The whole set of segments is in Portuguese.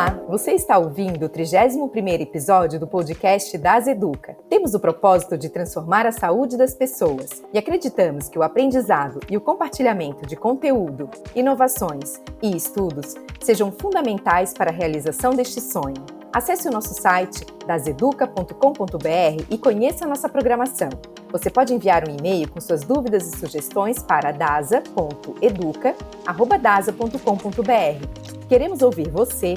Olá, você está ouvindo o 31º episódio do podcast Das Educa. Temos o propósito de transformar a saúde das pessoas e acreditamos que o aprendizado e o compartilhamento de conteúdo, inovações e estudos sejam fundamentais para a realização deste sonho. Acesse o nosso site daseduca.com.br e conheça nossa programação. Você pode enviar um e-mail com suas dúvidas e sugestões para dasa.educa@dasa.com.br. Queremos ouvir você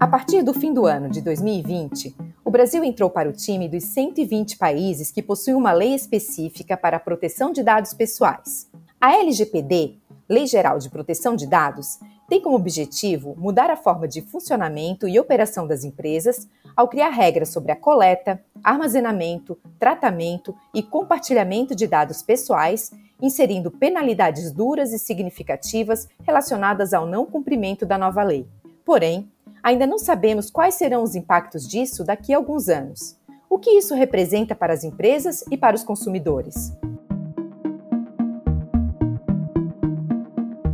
A partir do fim do ano de 2020, o Brasil entrou para o time dos 120 países que possuem uma lei específica para a proteção de dados pessoais. A LGPD, Lei Geral de Proteção de Dados, tem como objetivo mudar a forma de funcionamento e operação das empresas ao criar regras sobre a coleta, armazenamento, tratamento e compartilhamento de dados pessoais, inserindo penalidades duras e significativas relacionadas ao não cumprimento da nova lei. Porém, Ainda não sabemos quais serão os impactos disso daqui a alguns anos. O que isso representa para as empresas e para os consumidores?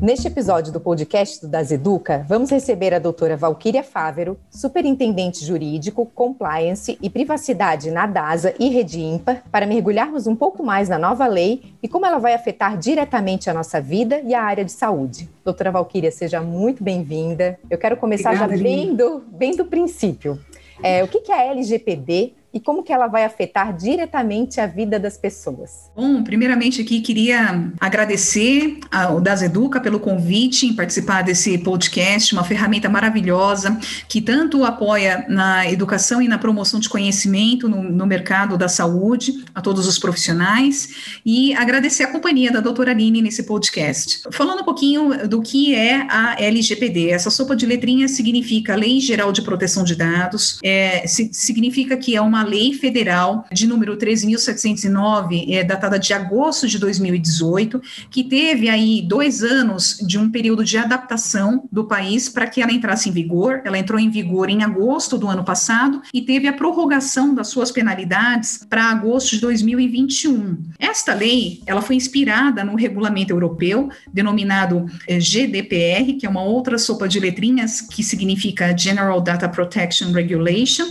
Neste episódio do podcast do Das Educa, vamos receber a doutora Valquíria Fávero, superintendente jurídico, compliance e privacidade na DASA e Rede Ímpar, para mergulharmos um pouco mais na nova lei e como ela vai afetar diretamente a nossa vida e a área de saúde. Doutora Valquíria, seja muito bem-vinda. Eu quero começar Obrigada, já bem do, bem do princípio. É, o que é a LGPD e como que ela vai afetar diretamente a vida das pessoas? Bom, primeiramente aqui queria agradecer ao Das Educa pelo convite em participar desse podcast, uma ferramenta maravilhosa que tanto apoia na educação e na promoção de conhecimento no, no mercado da saúde, a todos os profissionais, e agradecer a companhia da doutora Aline nesse podcast. Falando um pouquinho do que é a LGPD, essa sopa de letrinhas significa Lei Geral de Proteção de Dados, é, significa que é uma lei federal de número 13.709, é, datada de agosto de 2018, que teve aí dois anos de um período de adaptação do país para que ela entrasse em vigor. Ela entrou em vigor em agosto do ano passado e teve a prorrogação das suas penalidades para agosto de 2021. Esta lei, ela foi inspirada no regulamento europeu denominado é, GDPR, que é uma outra sopa de letrinhas que significa General Data Protection Regulation,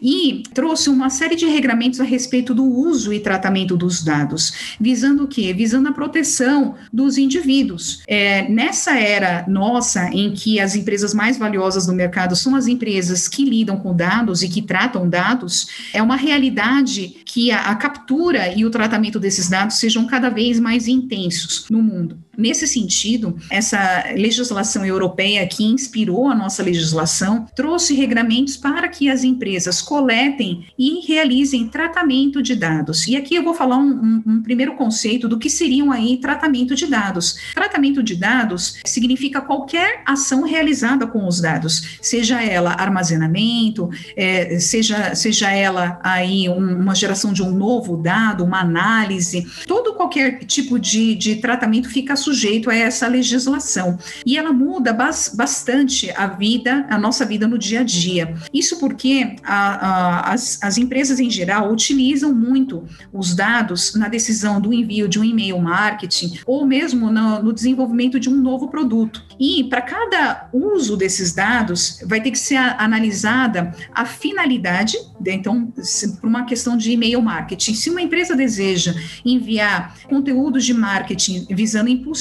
e trouxe uma série de regramentos a respeito do uso e tratamento dos dados, visando o quê? Visando a proteção dos indivíduos. É, nessa era nossa, em que as empresas mais valiosas do mercado são as empresas que lidam com dados e que tratam dados, é uma realidade que a, a captura e o tratamento desses dados sejam cada vez mais intensos no mundo. Nesse sentido, essa legislação europeia que inspirou a nossa legislação trouxe regramentos para que as empresas coletem e realizem tratamento de dados. E aqui eu vou falar um, um, um primeiro conceito do que seriam aí tratamento de dados. Tratamento de dados significa qualquer ação realizada com os dados, seja ela armazenamento, é, seja, seja ela aí um, uma geração de um novo dado, uma análise, todo qualquer tipo de, de tratamento fica sujeito a essa legislação. E ela muda bas bastante a vida, a nossa vida no dia a dia. Isso porque a, a, as, as empresas em geral utilizam muito os dados na decisão do envio de um e-mail marketing ou mesmo no, no desenvolvimento de um novo produto. E para cada uso desses dados, vai ter que ser analisada a finalidade, né? então, por uma questão de e-mail marketing. Se uma empresa deseja enviar conteúdos de marketing visando impulsionar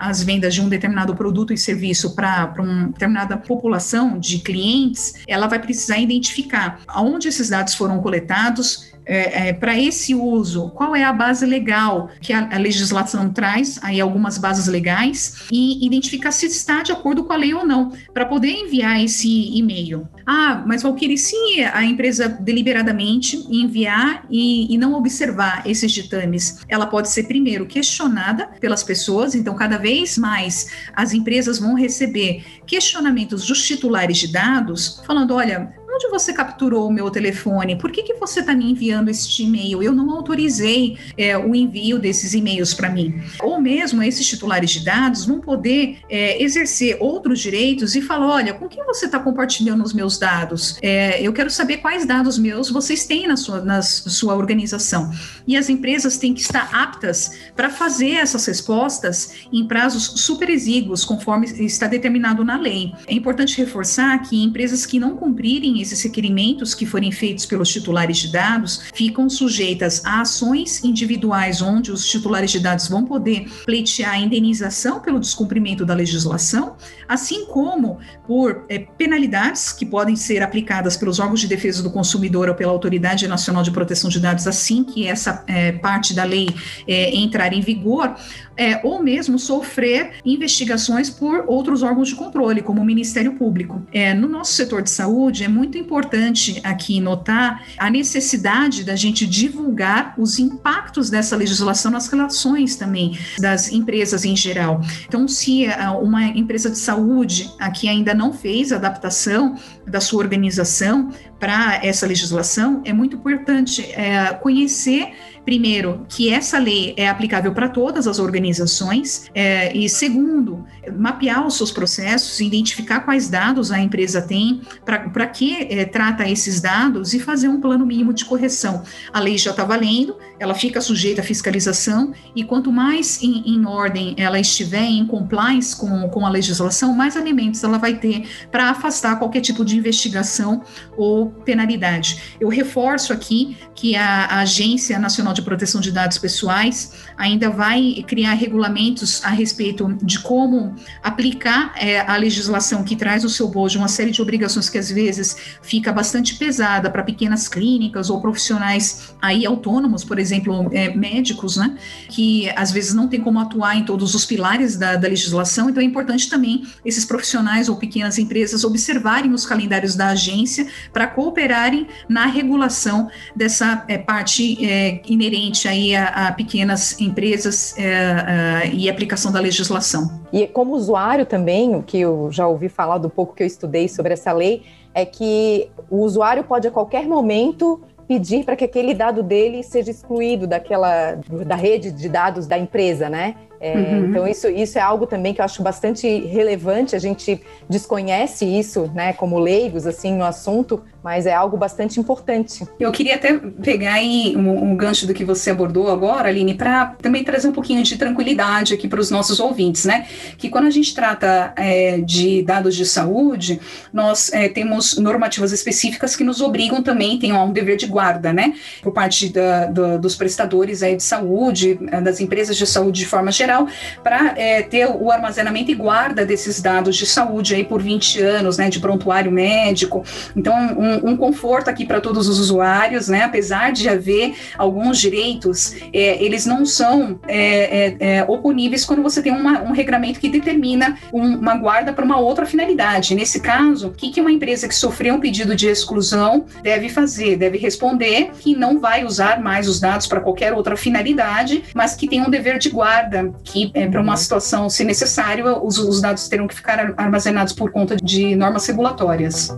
as vendas de um determinado produto e serviço para uma determinada população de clientes, ela vai precisar identificar aonde esses dados foram coletados, é, é, para esse uso, qual é a base legal que a, a, legislação traz, aí algumas bases legais, e identificar se está de acordo com a lei ou não, para poder enviar esse e-mail. Ah, mas Valkyrie, se a empresa deliberadamente enviar e, e não observar esses ditames, ela pode ser primeiro questionada pelas pessoas, então cada vez mais as empresas vão receber questionamentos dos titulares de dados, falando: olha, onde você capturou o meu telefone? Por que, que você está me enviando este e-mail? Eu não autorizei é, o envio desses e-mails para mim. Ou mesmo esses titulares de dados vão poder é, exercer outros direitos e falar: olha, com quem você está compartilhando os meus dados? É, eu quero saber quais dados meus vocês têm na sua, na sua organização. E as empresas têm que estar aptas para fazer essas respostas em prazos super exíguos, conforme está determinado na lei. É importante reforçar que empresas que não cumprirem esses requerimentos que forem feitos pelos titulares de dados ficam sujeitas a ações individuais, onde os titulares de dados vão poder pleitear a indenização pelo descumprimento da legislação, assim como por é, penalidades que podem ser aplicadas pelos órgãos de defesa do consumidor ou pela Autoridade Nacional de Proteção de Dados, assim que essa é, parte da lei é, entrar em vigor, é, ou mesmo sofrer investigações por outros órgãos de controle, como o Ministério Público. É, no nosso setor de saúde, é muito importante aqui notar a necessidade da gente divulgar os impactos dessa legislação nas relações também das empresas em geral. Então, se uma empresa de saúde aqui ainda não fez a adaptação da sua organização para essa legislação, é muito importante é, conhecer primeiro, que essa lei é aplicável para todas as organizações, é, e segundo, mapear os seus processos, identificar quais dados a empresa tem, para que é, trata esses dados e fazer um plano mínimo de correção. A lei já está valendo, ela fica sujeita à fiscalização, e quanto mais em, em ordem ela estiver em compliance com, com a legislação, mais elementos ela vai ter para afastar qualquer tipo de investigação ou penalidade. Eu reforço aqui que a, a Agência Nacional de Proteção de Dados Pessoais ainda vai criar regulamentos a respeito de como aplicar é, a legislação que traz o seu bojo uma série de obrigações que às vezes fica bastante pesada para pequenas clínicas ou profissionais aí autônomos, por exemplo, é, médicos, né, que às vezes não tem como atuar em todos os pilares da, da legislação, então é importante também esses profissionais ou pequenas empresas observarem os calendários da agência para cooperarem na regulação dessa é, parte é, inerente aí a, a pequenas empresas é, é, e aplicação da legislação. E como usuário também, o que eu já ouvi falar do pouco que eu estudei sobre essa lei, é que o usuário pode a qualquer momento pedir para que aquele dado dele seja excluído daquela da rede de dados da empresa, né? É, uhum. Então, isso, isso é algo também que eu acho bastante relevante. A gente desconhece isso, né, como leigos, assim, no assunto, mas é algo bastante importante. Eu queria até pegar aí um, um gancho do que você abordou agora, Aline, para também trazer um pouquinho de tranquilidade aqui para os nossos ouvintes, né? Que quando a gente trata é, de dados de saúde, nós é, temos normativas específicas que nos obrigam também, tem um dever de guarda, né? Por parte da, do, dos prestadores aí de saúde, das empresas de saúde de forma geral para é, ter o armazenamento e guarda desses dados de saúde aí por 20 anos, né, de prontuário médico. Então, um, um conforto aqui para todos os usuários, né, apesar de haver alguns direitos, é, eles não são é, é, é oponíveis quando você tem uma, um regramento que determina um, uma guarda para uma outra finalidade. Nesse caso, o que, que uma empresa que sofreu um pedido de exclusão deve fazer? Deve responder que não vai usar mais os dados para qualquer outra finalidade, mas que tem um dever de guarda que, é, para uma situação, se necessário, os, os dados terão que ficar armazenados por conta de normas regulatórias.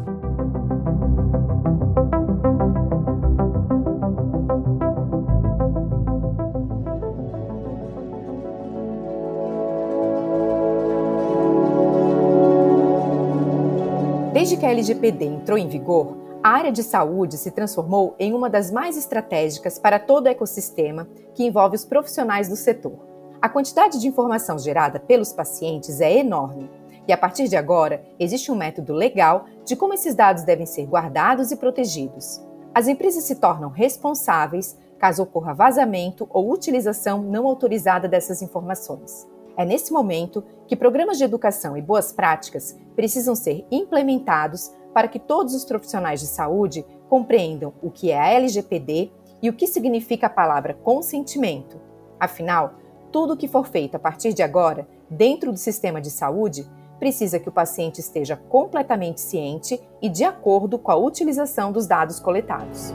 Desde que a LGPD entrou em vigor, a área de saúde se transformou em uma das mais estratégicas para todo o ecossistema que envolve os profissionais do setor. A quantidade de informação gerada pelos pacientes é enorme e, a partir de agora, existe um método legal de como esses dados devem ser guardados e protegidos. As empresas se tornam responsáveis caso ocorra vazamento ou utilização não autorizada dessas informações. É nesse momento que programas de educação e boas práticas precisam ser implementados para que todos os profissionais de saúde compreendam o que é a LGPD e o que significa a palavra consentimento. Afinal, tudo que for feito a partir de agora, dentro do sistema de saúde, precisa que o paciente esteja completamente ciente e de acordo com a utilização dos dados coletados.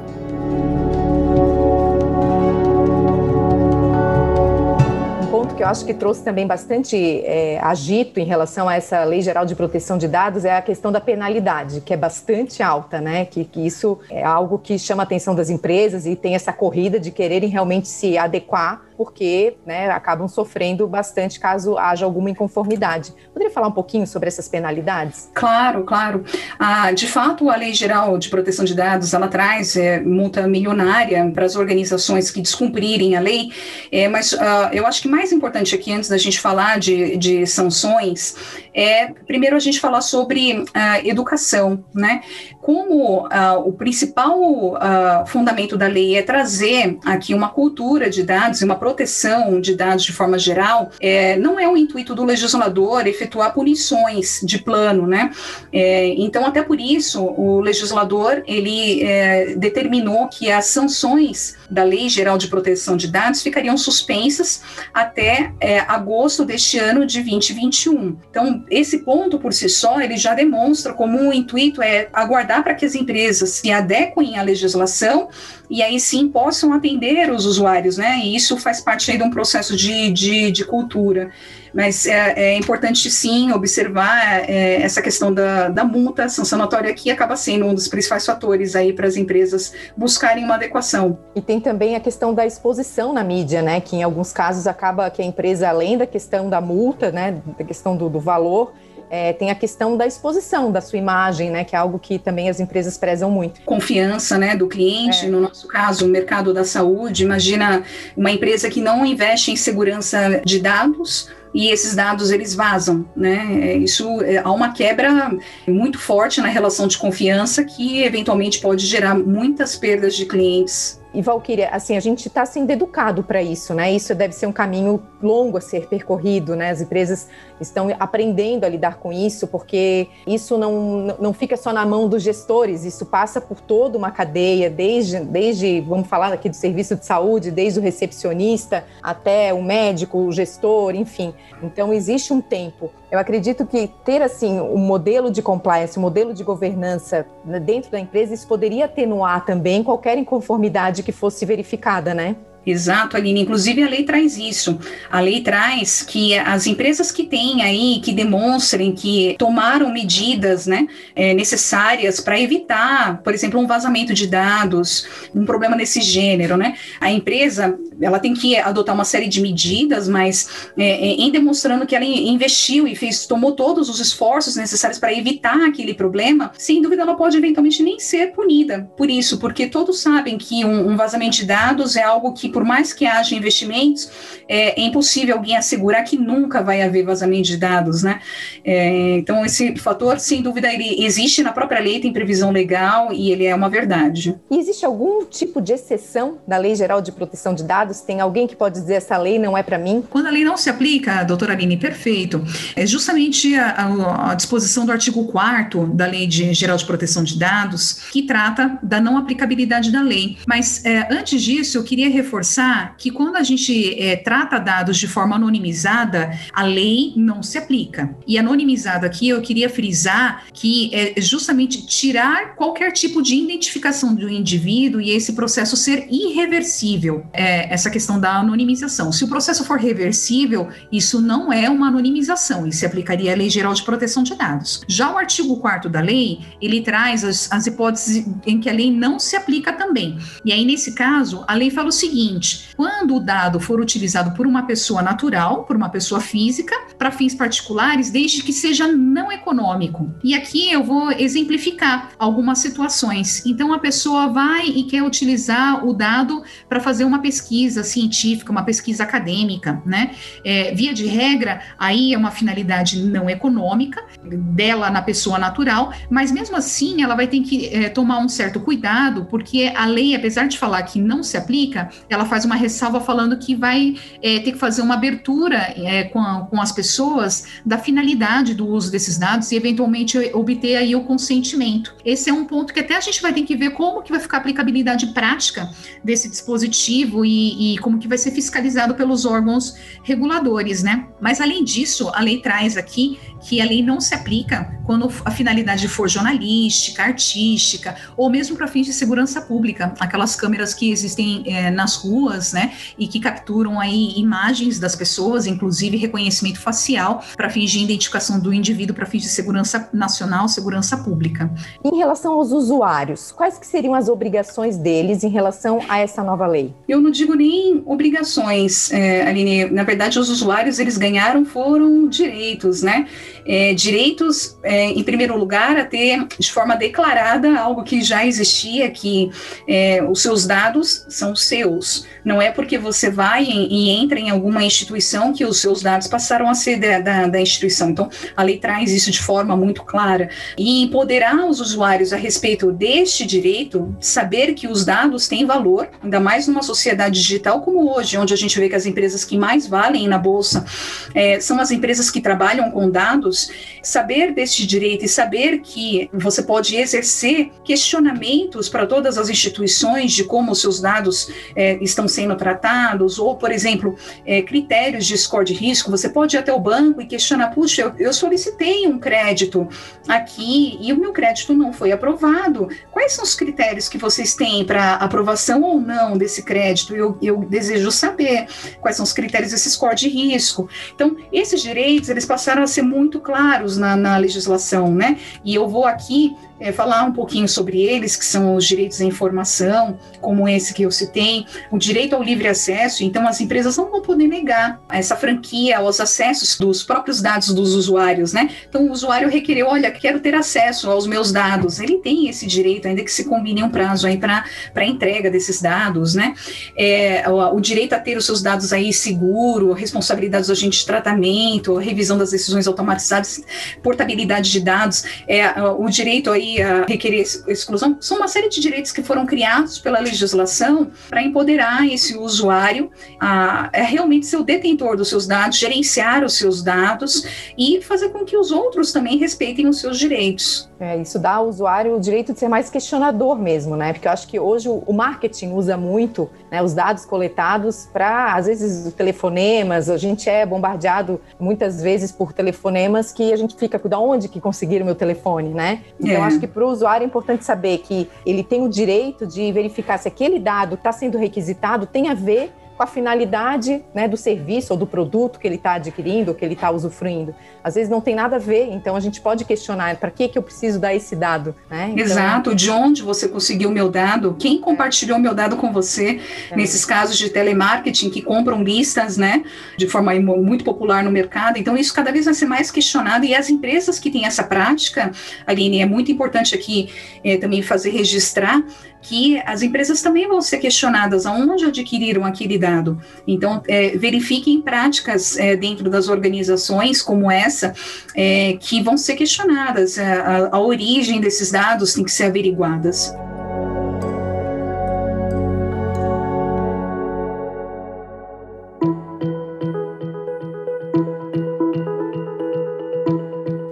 Ponto que eu acho que trouxe também bastante é, agito em relação a essa Lei Geral de Proteção de Dados é a questão da penalidade, que é bastante alta, né? Que, que isso é algo que chama a atenção das empresas e tem essa corrida de quererem realmente se adequar porque né, acabam sofrendo bastante caso haja alguma inconformidade. Poderia falar um pouquinho sobre essas penalidades? Claro, claro. Ah, de fato, a Lei Geral de Proteção de Dados ela traz é, multa milionária para as organizações que descumprirem a lei, é, mas ah, eu acho que mais importante aqui, antes da gente falar de, de sanções, é primeiro a gente falar sobre a educação, né? Como ah, o principal ah, fundamento da lei é trazer aqui uma cultura de dados e uma proteção de dados de forma geral, é, não é o intuito do legislador efetuar punições de plano, né? É, então, até por isso, o legislador ele é, determinou que as sanções da Lei Geral de Proteção de Dados ficariam suspensas até é, agosto deste ano de 2021. Então, esse ponto por si só, ele já demonstra como o intuito é aguardar para que as empresas se adequem à legislação e aí sim possam atender os usuários, né? E isso faz parte aí de um processo de, de, de cultura. Mas é, é, importante sim observar é, essa questão da, da multa sancionatória que acaba sendo um dos principais fatores aí para as empresas buscarem uma adequação. E tem também a questão da exposição na mídia, né? Que em alguns casos acaba que a empresa, além da questão da multa, né? Da questão do, do valor, é, tem a questão da exposição da sua imagem, né, que é algo que também as empresas prezam muito. Confiança, né, do cliente, é. no nosso caso, o mercado da saúde. Imagina uma empresa que não investe em segurança de dados e esses dados eles vazam, né? É, isso é, há uma quebra muito forte na relação de confiança que eventualmente pode gerar muitas perdas de clientes e Valquíria, assim, a gente está sendo educado para isso, né? Isso deve ser um caminho longo a ser percorrido, né? As empresas estão aprendendo a lidar com isso, porque isso não, não fica só na mão dos gestores, isso passa por toda uma cadeia, desde, desde, vamos falar aqui do serviço de saúde, desde o recepcionista até o médico, o gestor, enfim. Então, existe um tempo. Eu acredito que ter, assim, o um modelo de compliance, o um modelo de governança dentro da empresa, isso poderia atenuar também qualquer inconformidade que fosse verificada, né? Exato, Aline. Inclusive, a lei traz isso. A lei traz que as empresas que têm aí, que demonstrem que tomaram medidas né, é, necessárias para evitar, por exemplo, um vazamento de dados, um problema desse gênero, né? A empresa ela tem que adotar uma série de medidas, mas é, é em demonstrando que ela investiu e fez, tomou todos os esforços necessários para evitar aquele problema, sem dúvida ela pode eventualmente nem ser punida por isso, porque todos sabem que um, um vazamento de dados é algo que por mais que haja investimentos, é, é, impossível alguém assegurar que nunca vai haver vazamento de dados, né? É, então, esse fator, sem dúvida, ele existe na própria lei, tem previsão legal e ele é uma verdade. E existe algum tipo de exceção da Lei Geral de Proteção de Dados? Tem alguém que pode dizer essa lei não é para mim? Quando a lei não se aplica, doutora Aline, perfeito. É justamente a, a, a disposição do artigo 4 da Lei de Geral de Proteção de Dados que trata da não aplicabilidade da lei. Mas é, antes disso, eu queria reforçar reforçar que quando a gente é, trata dados de forma anonimizada, a lei não se aplica. E anonimizado aqui, eu queria frisar que é justamente tirar qualquer tipo de identificação do indivíduo e esse processo ser irreversível, é, essa questão da anonimização. Se o processo for reversível, isso não é uma anonimização, e se aplicaria à Lei Geral de Proteção de Dados. Já o artigo 4 da lei, ele traz as, as hipóteses em que a lei não se aplica também. E aí, nesse caso, a lei fala o seguinte, seguinte: quando o dado for utilizado por uma pessoa natural, por uma pessoa física, para fins particulares, desde que seja não econômico. E aqui eu vou exemplificar algumas situações. Então, a pessoa vai e quer utilizar o dado para fazer uma pesquisa científica, uma pesquisa acadêmica, né? É, via de regra, aí é uma finalidade não econômica dela na pessoa natural, mas mesmo assim ela vai ter que é, tomar um certo cuidado, porque a lei, apesar de falar que não se aplica, ela ela faz uma ressalva falando que vai é, ter que fazer uma abertura é, com, a, com as pessoas da finalidade do uso desses dados e eventualmente obter aí o consentimento. Esse é um ponto que até a gente vai ter que ver como que vai ficar a aplicabilidade prática desse dispositivo e, e como que vai ser fiscalizado pelos órgãos reguladores, né? Mas além disso, a lei traz aqui que a lei não se aplica quando a finalidade for jornalística, artística, ou mesmo para fins de segurança pública, aquelas câmeras que existem é, nas ruas, né, e que capturam aí imagens das pessoas, inclusive reconhecimento facial, para fins de identificação do indivíduo, para fins de segurança nacional, segurança pública. Em relação aos usuários, quais que seriam as obrigações deles em relação a essa nova lei? Eu não digo nem obrigações, é, Aline. Na verdade, os usuários eles ganharam foram direitos, né? É, direitos, é, em primeiro lugar, a ter de forma declarada algo que já existia, que é, os seus dados são seus. Não é porque você vai em, e entra em alguma instituição que os seus dados passaram a ser da, da, da instituição. Então, a lei traz isso de forma muito clara. E empoderar os usuários a respeito deste direito, saber que os dados têm valor, ainda mais numa sociedade digital como hoje, onde a gente vê que as empresas que mais valem na bolsa é, são as empresas que trabalham com dados, saber deste direito e saber que você pode exercer questionamentos para todas as instituições de como os seus dados é, estão sendo tratados, ou, por exemplo, é, critérios de score de risco, você pode ir até o banco e questionar, puxa, eu, eu solicitei um crédito aqui e o meu crédito não foi aprovado. Quais são os critérios que vocês têm para aprovação ou não desse crédito? Eu, eu desejo saber quais são os critérios desse score de risco. Então, esses direitos, eles passaram a ser muito claros na, na legislação, né? E eu vou aqui é, falar um pouquinho sobre eles, que são os direitos à informação, como esse que eu citei, o direito ao livre acesso. Então, as empresas não vão poder negar essa franquia aos acessos dos próprios dados dos usuários, né? Então, o usuário requereu, olha, quero ter acesso aos meus dados. Ele tem esse direito, ainda que se combine um prazo aí para a entrega desses dados, né? É, o, o, direito a ter os seus dados aí seguro, responsabilidade do agente de tratamento, revisão das decisões automatizadas, portabilidade de dados, é, o direito aí a requerer exclusão, são uma série de direitos que foram criados pela legislação para empoderar esse usuário a, a realmente ser o detentor dos seus dados, gerenciar os seus dados e fazer com que os outros também respeitem os seus direitos. É, isso dá ao usuário o direito de ser mais questionador mesmo, né? Porque eu acho que hoje o, marketing usa muito né, os dados coletados para, às vezes, telefonemas. A gente é bombardeado muitas vezes por telefonemas que a gente fica, de onde que conseguiram meu telefone, né? Então, é. acho que para o usuário é importante saber que ele tem o direito de verificar se aquele dado está sendo requisitado, tem a ver com a finalidade né, do serviço ou do produto que ele está adquirindo, ou que ele está usufruindo. Às vezes não tem nada a ver, então a gente pode questionar para que, que eu preciso dar esse dado. Né? Então, Exato, de onde você conseguiu o meu dado, quem compartilhou o meu dado com você, é. nesses casos de telemarketing que compram listas né, de forma muito popular no mercado. Então, isso cada vez vai ser mais questionado e as empresas que têm essa prática, Aline, é muito importante aqui é, também fazer registrar que as empresas também vão ser questionadas aonde adquiriram aquele dado. Então, é, verifiquem práticas é, dentro das organizações como essa é, que vão ser questionadas. É, a, a origem desses dados tem que ser averiguadas.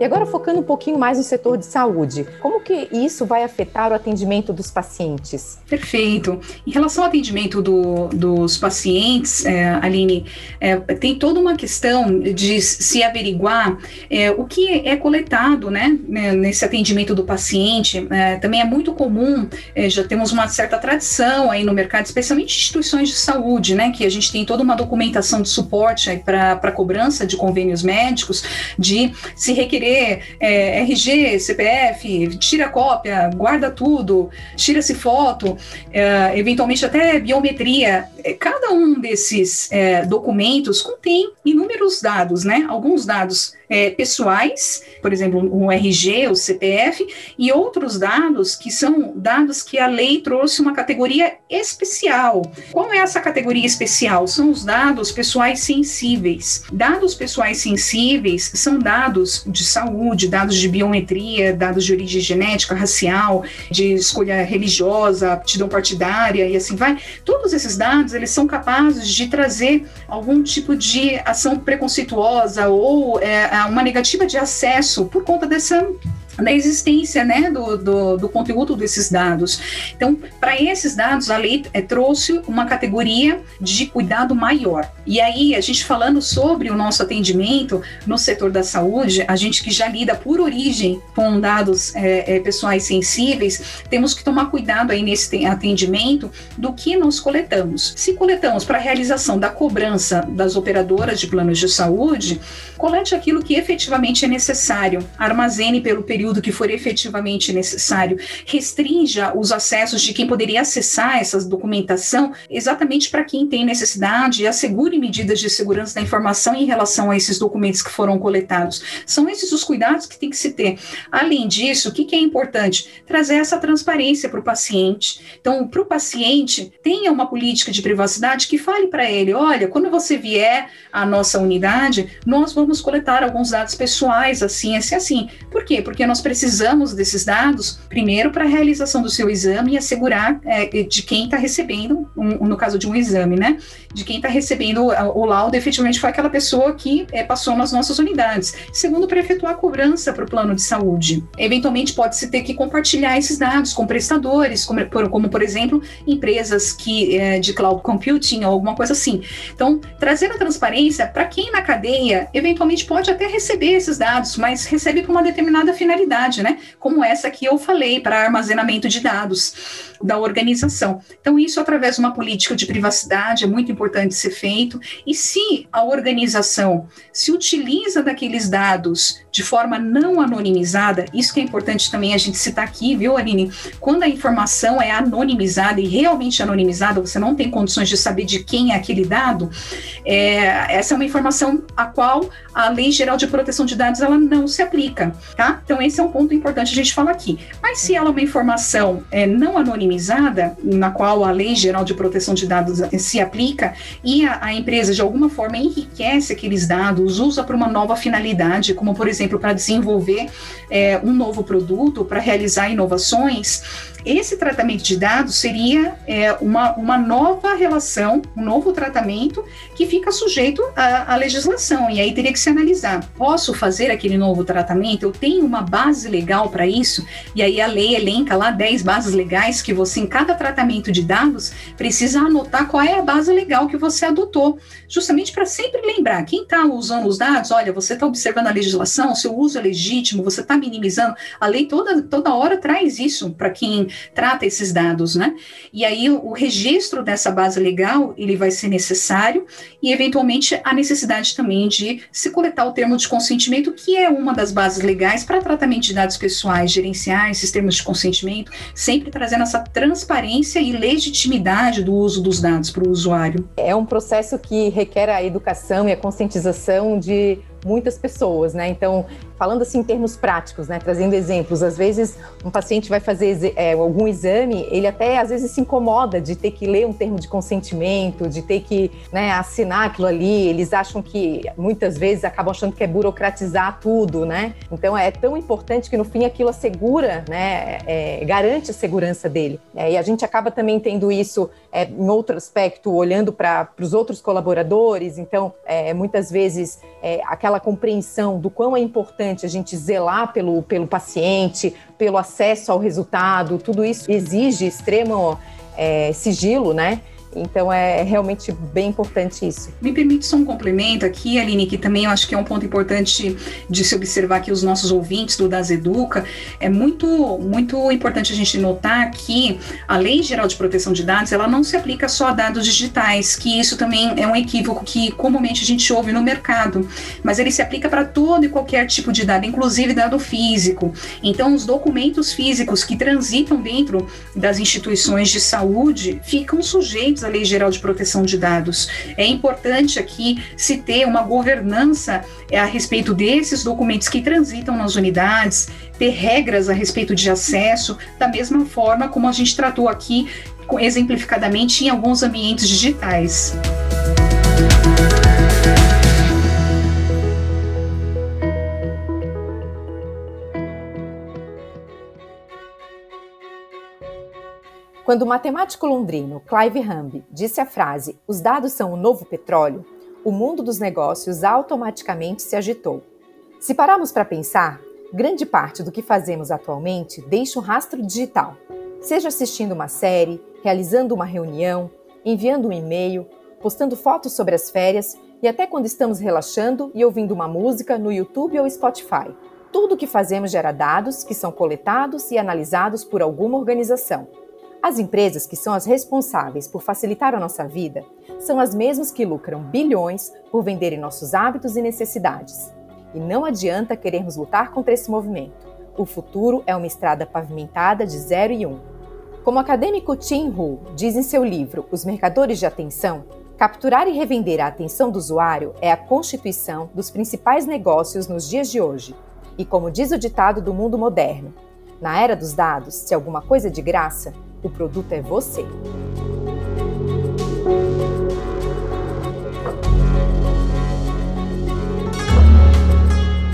E agora focando um pouquinho mais no setor de saúde, como que isso vai afetar o atendimento dos pacientes? Perfeito. Em relação ao atendimento do, dos pacientes, é, Aline, é, tem toda uma questão de se averiguar é, o que é coletado, né, né nesse atendimento do paciente. É, também é muito comum, é, já temos uma certa tradição aí no mercado, especialmente instituições de saúde, né, que a gente tem toda uma documentação de suporte para cobrança de convênios médicos, de se requerer é, RG, CPF, tira cópia, guarda tudo, tira-se foto, é, eventualmente até biometria. É, cada um desses é, documentos contém inúmeros dados, né? Alguns dados é, pessoais, por exemplo, o RG, o CPF, e outros dados que são dados que a lei trouxe uma categoria especial. Qual é essa categoria especial? São os dados pessoais sensíveis. Dados pessoais sensíveis são dados de saúde, dados de biometria, dados de origem genética, racial, de escolha religiosa, aptidão partidária e assim vai. Todos esses dados, eles são capazes de trazer algum tipo de ação preconceituosa ou é, uma negativa de acesso por conta dessa da existência né, do, do, do, conteúdo desses dados. Então, para esses dados, a lei é, trouxe uma categoria de cuidado maior. E aí, a gente falando sobre o nosso atendimento no setor da saúde, a gente que já lida por origem com dados é, é, pessoais sensíveis, temos que tomar cuidado aí nesse atendimento do que nós coletamos. Se coletamos para a realização da cobrança das operadoras de planos de saúde, colete aquilo que efetivamente é necessário, armazene pelo período que for efetivamente necessário, restrinja os acessos de quem poderia acessar essa documentação exatamente para quem tem necessidade e assegure medidas de segurança da informação em relação a esses documentos que foram coletados. São esses os cuidados que tem que se ter. Além disso, o que, que é importante? Trazer essa transparência para o paciente. Então, para o paciente, tenha uma política de privacidade que fale para ele: olha, quando você vier à nossa unidade, nós vamos coletar alguns dados pessoais, assim, assim, assim. Por quê? Porque nós precisamos desses dados, primeiro, para a realização do seu exame e assegurar é, de quem está recebendo, um, no caso de um exame, né? De quem está recebendo o laudo efetivamente foi aquela pessoa que é, passou nas nossas unidades. Segundo, para efetuar a cobrança para o plano de saúde. Eventualmente, pode-se ter que compartilhar esses dados com prestadores, como, por, como por exemplo, empresas que é, de cloud computing ou alguma coisa assim. Então, trazer a transparência para quem na cadeia eventualmente pode até receber esses dados, mas recebe para uma determinada finalidade, né? Como essa que eu falei, para armazenamento de dados da organização. Então, isso através de uma política de privacidade é muito importante ser feito. E se a organização se utiliza daqueles dados de forma não anonimizada, isso que é importante também a gente citar aqui, viu, Aline? Quando a informação é anonimizada e realmente anonimizada, você não tem condições de saber de quem é aquele dado, é, essa é uma informação a qual a Lei Geral de Proteção de Dados ela não se aplica, tá? Então, esse é um ponto importante a gente falar aqui. Mas se ela é uma informação é, não anonimizada, na qual a Lei Geral de Proteção de Dados se aplica, e a, a empresa de alguma forma enriquece aqueles dados, usa para uma nova finalidade, como por exemplo para desenvolver é, um novo produto, para realizar inovações, esse tratamento de dados seria é, uma, uma nova relação, um novo tratamento que fica sujeito à, à, legislação. E aí teria que se analisar: posso fazer aquele novo tratamento? Eu tenho uma base legal para isso? E aí a lei elenca lá 10 bases legais que você, em cada tratamento de dados, precisa anotar qual é a base legal que você adotou, justamente para sempre lembrar: quem está usando os dados, olha, você está observando a legislação, seu uso é legítimo, você está minimizando. A lei toda, toda hora traz isso para quem trata esses dados, né? E aí o, registro dessa base legal, ele vai ser necessário e eventualmente a necessidade também de se coletar o termo de consentimento, que é uma das bases legais para tratamento de dados pessoais, gerenciar esses termos de consentimento, sempre trazendo essa transparência e legitimidade do uso dos dados para o usuário. É um processo que requer a educação e a conscientização de muitas pessoas, né? Então, falando assim em termos práticos, né? Trazendo exemplos, às vezes um paciente vai fazer é, algum exame, ele até às vezes se incomoda de ter que ler um termo de consentimento, de ter que né, assinar aquilo ali. Eles acham que muitas vezes acabam achando que é burocratizar tudo, né? Então é tão importante que no fim aquilo assegura, né? É, garante a segurança dele. É, e a gente acaba também tendo isso é, em outro aspecto, olhando para os outros colaboradores. Então, é, muitas vezes é, aquela aquela compreensão do quão é importante a gente zelar pelo, pelo paciente, pelo acesso ao resultado, tudo isso exige extremo é, sigilo, né? Então é realmente bem importante isso. Me permite só um complemento aqui, Aline, que também eu acho que é um ponto importante de se observar que os nossos ouvintes do Das Educa. É muito, muito importante a gente notar que a Lei Geral de Proteção de Dados ela não se aplica só a dados digitais, que isso também é um equívoco que comumente a gente ouve no mercado, mas ele se aplica para todo e qualquer tipo de dado, inclusive dado físico. Então, os documentos físicos que transitam dentro das instituições de saúde ficam sujeitos a Lei Geral de Proteção de Dados. É importante aqui se ter uma governança é, a respeito desses documentos que transitam nas unidades, ter regras a respeito de acesso, da mesma forma como a gente tratou aqui exemplificadamente em alguns ambientes digitais. Quando o matemático londrino Clive Hamby disse a frase "os dados são o novo petróleo", o mundo dos negócios automaticamente se agitou. Se pararmos para pensar, grande parte do que fazemos atualmente deixa um rastro digital. Seja assistindo uma série, realizando uma reunião, enviando um e-mail postando fotos sobre as férias e até quando estamos relaxando e ouvindo uma música no YouTube ou Spotify. Tudo o que fazemos gera dados que são coletados e analisados por alguma organização. As empresas que são as responsáveis por facilitar a nossa vida são as mesmas que lucram bilhões por venderem nossos hábitos e necessidades. E não adianta querermos lutar contra esse movimento. O futuro é uma estrada pavimentada de zero e um. Como o acadêmico Tim Hu diz em seu livro Os Mercadores de Atenção, capturar e revender a atenção do usuário é a constituição dos principais negócios nos dias de hoje. E como diz o ditado do mundo moderno, na era dos dados, se alguma coisa é de graça, o produto é você.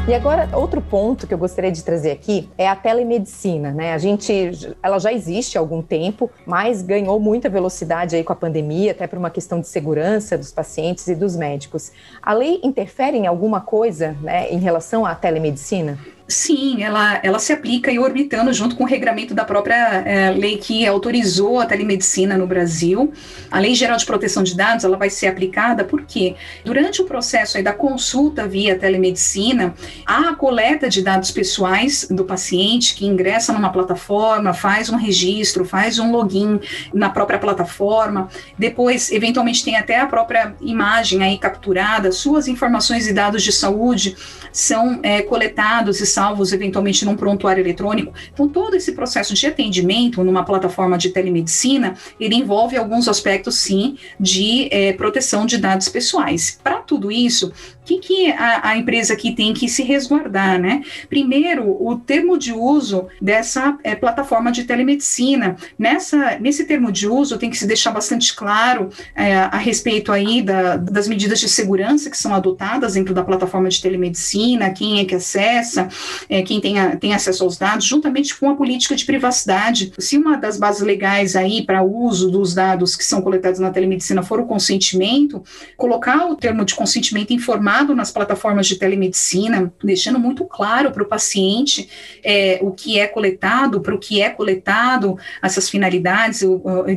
E agora, outro ponto que eu gostaria de trazer aqui é a telemedicina, né? A gente, ela já existe há algum tempo, mas ganhou muita velocidade aí com a pandemia, até por uma questão de segurança dos pacientes e dos médicos. A lei interfere em alguma coisa, né, em relação à telemedicina? Sim, ela, ela se aplica e orbitando junto com o regramento da própria é, lei que autorizou a telemedicina no Brasil. A Lei Geral de Proteção de Dados ela vai ser aplicada porque durante o processo da consulta via telemedicina, há a coleta de dados pessoais do paciente que ingressa numa plataforma, faz um registro, faz um login na própria plataforma, depois eventualmente tem até a própria imagem aí capturada, suas informações e dados de saúde são é, coletados e salvos eventualmente num prontuário eletrônico. Então, todo esse processo de atendimento numa plataforma de telemedicina, ele envolve alguns aspectos, sim, de é, proteção de dados pessoais. Para tudo isso, o que, que a, a, empresa aqui tem que se resguardar, né? Primeiro, o termo de uso dessa é, plataforma de telemedicina. Nessa, nesse termo de uso, tem que se deixar bastante claro é, a respeito aí da, das medidas de segurança que são adotadas dentro da plataforma de telemedicina, quem é que acessa, é, quem tem, a, tem acesso aos dados, juntamente com a política de privacidade. Se uma das bases legais aí para uso dos dados que são coletados na telemedicina for o consentimento, colocar o termo de consentimento informado nas plataformas de telemedicina, deixando muito claro para o paciente é, o que é coletado, para o que é coletado, essas finalidades,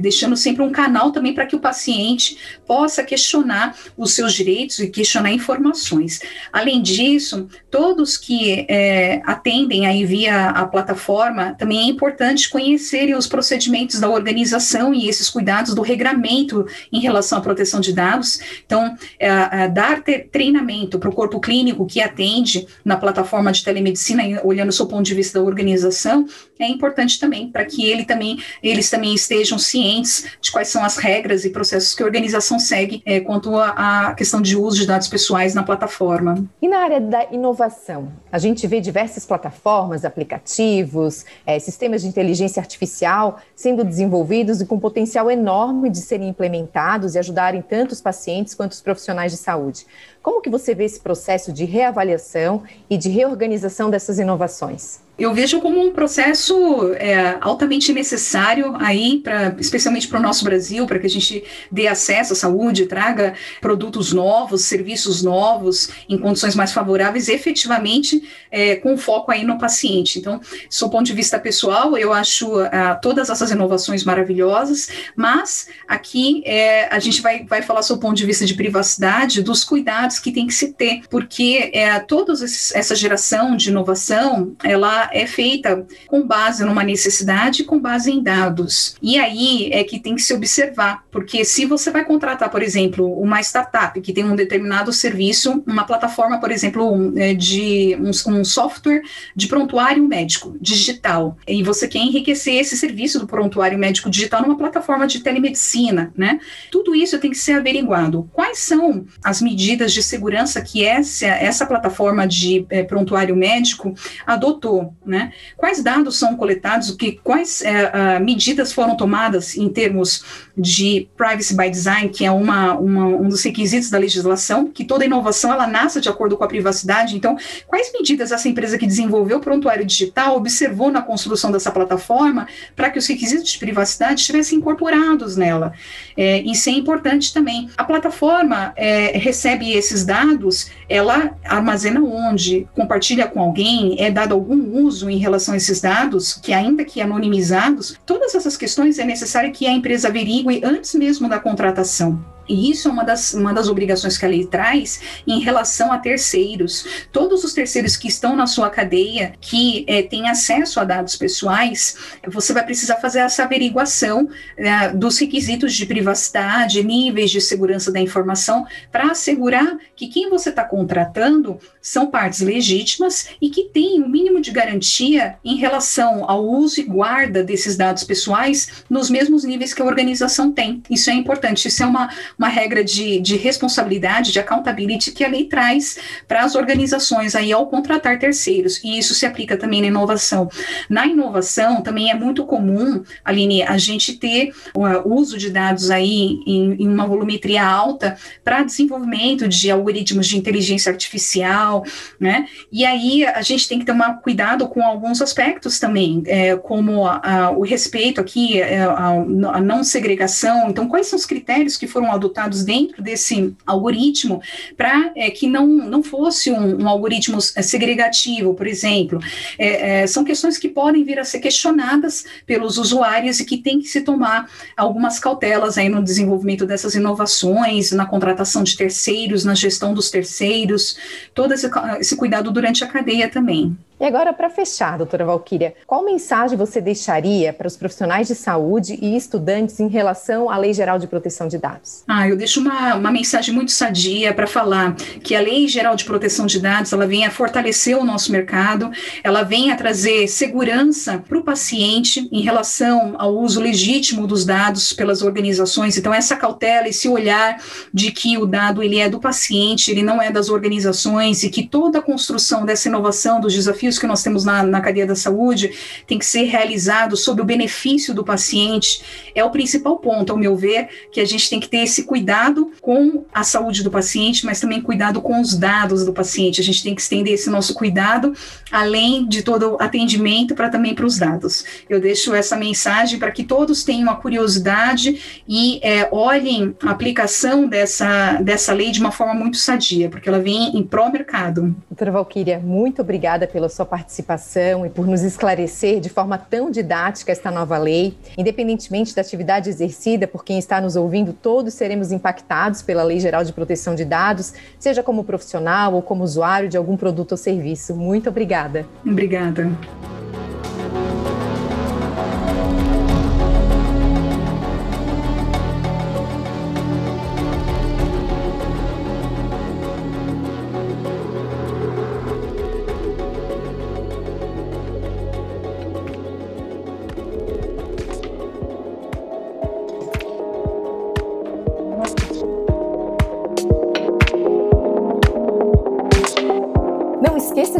deixando sempre um canal também para que o paciente possa questionar os seus direitos e questionar informações. Além disso, todos que é, atendem aí via a plataforma, também é importante conhecerem os procedimentos da organização e esses cuidados do regramento em relação à proteção de dados. Então, é, é, dar treinamento para o corpo clínico que atende na plataforma de telemedicina, olhando o seu ponto de vista da organização, é importante também para que ele também, eles também estejam cientes de quais são as regras e processos que a organização segue é, quanto à questão de uso de dados pessoais na plataforma. E na área da inovação, a gente vê diversas plataformas, aplicativos, é, sistemas de inteligência artificial sendo desenvolvidos e com potencial enorme de serem implementados e ajudarem tanto os pacientes quanto os profissionais de saúde. Como que você vê esse processo de reavaliação e de reorganização dessas inovações? eu vejo como um processo é, altamente necessário aí, pra, especialmente para o nosso Brasil, para que a gente dê acesso à saúde, traga produtos novos, serviços novos, em condições mais favoráveis, efetivamente é, com foco aí no paciente. Então, do ponto de vista pessoal, eu acho ah, todas essas inovações maravilhosas, mas aqui é, a gente vai, vai falar do ponto de vista de privacidade, dos cuidados que tem que se ter, porque é, toda essa geração de inovação, ela é feita com base numa necessidade, com base em dados. E aí é que tem que se observar, porque se você vai contratar, por exemplo, uma startup que tem um determinado serviço, uma plataforma, por exemplo, é, de um, um software de prontuário médico digital, e você quer enriquecer esse serviço do prontuário médico digital numa plataforma de telemedicina, né? Tudo isso tem que ser averiguado. Quais são as medidas de segurança que essa, essa plataforma de é, prontuário médico adotou? né? Quais dados são coletados, o que, quais é, medidas foram tomadas em termos de privacy by design, que é uma, uma, um dos requisitos da legislação, que toda inovação ela nasce de acordo com a privacidade. Então, quais medidas essa empresa que desenvolveu o prontuário digital observou na construção dessa plataforma para que os requisitos de privacidade estivessem incorporados nela? É, isso é importante também. A plataforma é, recebe esses dados, ela armazena onde, compartilha com alguém, é dado algum uso em relação a esses dados, que ainda que anonimizados, todas essas questões é necessário que a empresa averigue antes mesmo da contratação. E isso é uma das, uma das obrigações que a lei traz em relação a terceiros. Todos os terceiros que estão na sua cadeia, que é, têm acesso a dados pessoais, você vai precisar fazer essa averiguação é, dos requisitos de privacidade, níveis de segurança da informação, para assegurar que quem você está contratando são partes legítimas e que têm o um mínimo de garantia em relação ao uso e guarda desses dados pessoais nos mesmos níveis que a organização tem. Isso é importante, isso é uma, uma regra de, de responsabilidade, de accountability que a lei traz para as organizações aí ao contratar terceiros, e isso se aplica também na inovação. Na inovação, também é muito comum, Aline, a gente ter o uso de dados aí em, em uma volumetria alta para desenvolvimento de algoritmos de inteligência artificial, né? E aí a gente tem que tomar cuidado com alguns aspectos também, é, como a, a, o respeito aqui, é, a, a não segregação. Então, quais são os critérios que foram adotados dentro desse algoritmo para é, que não, não fosse um, um algoritmo é, segregativo, por exemplo? É, é, são questões que podem vir a ser questionadas pelos usuários e que tem que se tomar algumas cautelas aí no desenvolvimento dessas inovações, na contratação de terceiros, na gestão dos terceiros, todo esse, esse cuidado durante a cadeia também. E agora, para fechar, doutora Valquíria, qual mensagem você deixaria para os profissionais de saúde e estudantes em relação à Lei Geral de Proteção de Dados? Ah, eu deixo uma, uma mensagem muito sadia para falar que a Lei Geral de Proteção de Dados ela vem a fortalecer o nosso mercado, ela vem a trazer segurança para o paciente em relação ao uso legítimo dos dados pelas organizações. Então, essa cautela, esse olhar de que o dado ele é do paciente, ele não é das organizações e que toda a construção dessa inovação, dos desafios desafios que nós temos na, na cadeia da saúde tem que ser realizado sob o benefício do paciente, é o principal ponto, ao meu ver, que a gente tem que ter esse cuidado com a saúde do paciente, mas também cuidado com os dados do paciente. A gente tem que estender esse nosso cuidado além de todo o atendimento para também para os dados. Eu deixo essa mensagem para que todos tenham a curiosidade e é, olhem a aplicação dessa, dessa lei de uma forma muito sadia, porque ela vem em pró-mercado. Doutora Valquíria, muito obrigada pela sua participação e por nos esclarecer de forma tão didática esta nova lei. Independentemente da atividade exercida por quem está nos ouvindo, todos seremos impactados pela Lei Geral de Proteção de Dados, seja como profissional ou como usuário de algum produto ou serviço. Muito obrigada. Obrigada.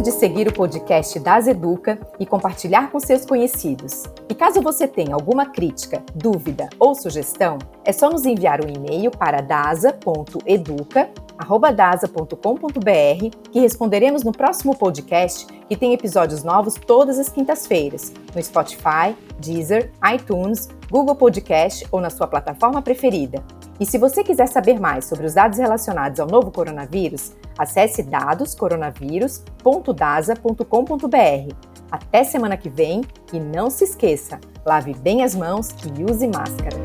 De seguir o podcast Das Educa e compartilhar com seus conhecidos. E caso você tenha alguma crítica, dúvida ou sugestão, é só nos enviar um e-mail para dasa.educa@dasa.com.br que responderemos no próximo podcast, que tem episódios novos todas as quintas-feiras, no Spotify, Deezer, iTunes, Google Podcast ou na sua plataforma preferida. E se você quiser saber mais sobre os dados relacionados ao novo coronavírus, acesse dadoscoronavírus.dasa.com.br. Até semana que vem e não se esqueça, lave bem as mãos e use máscara.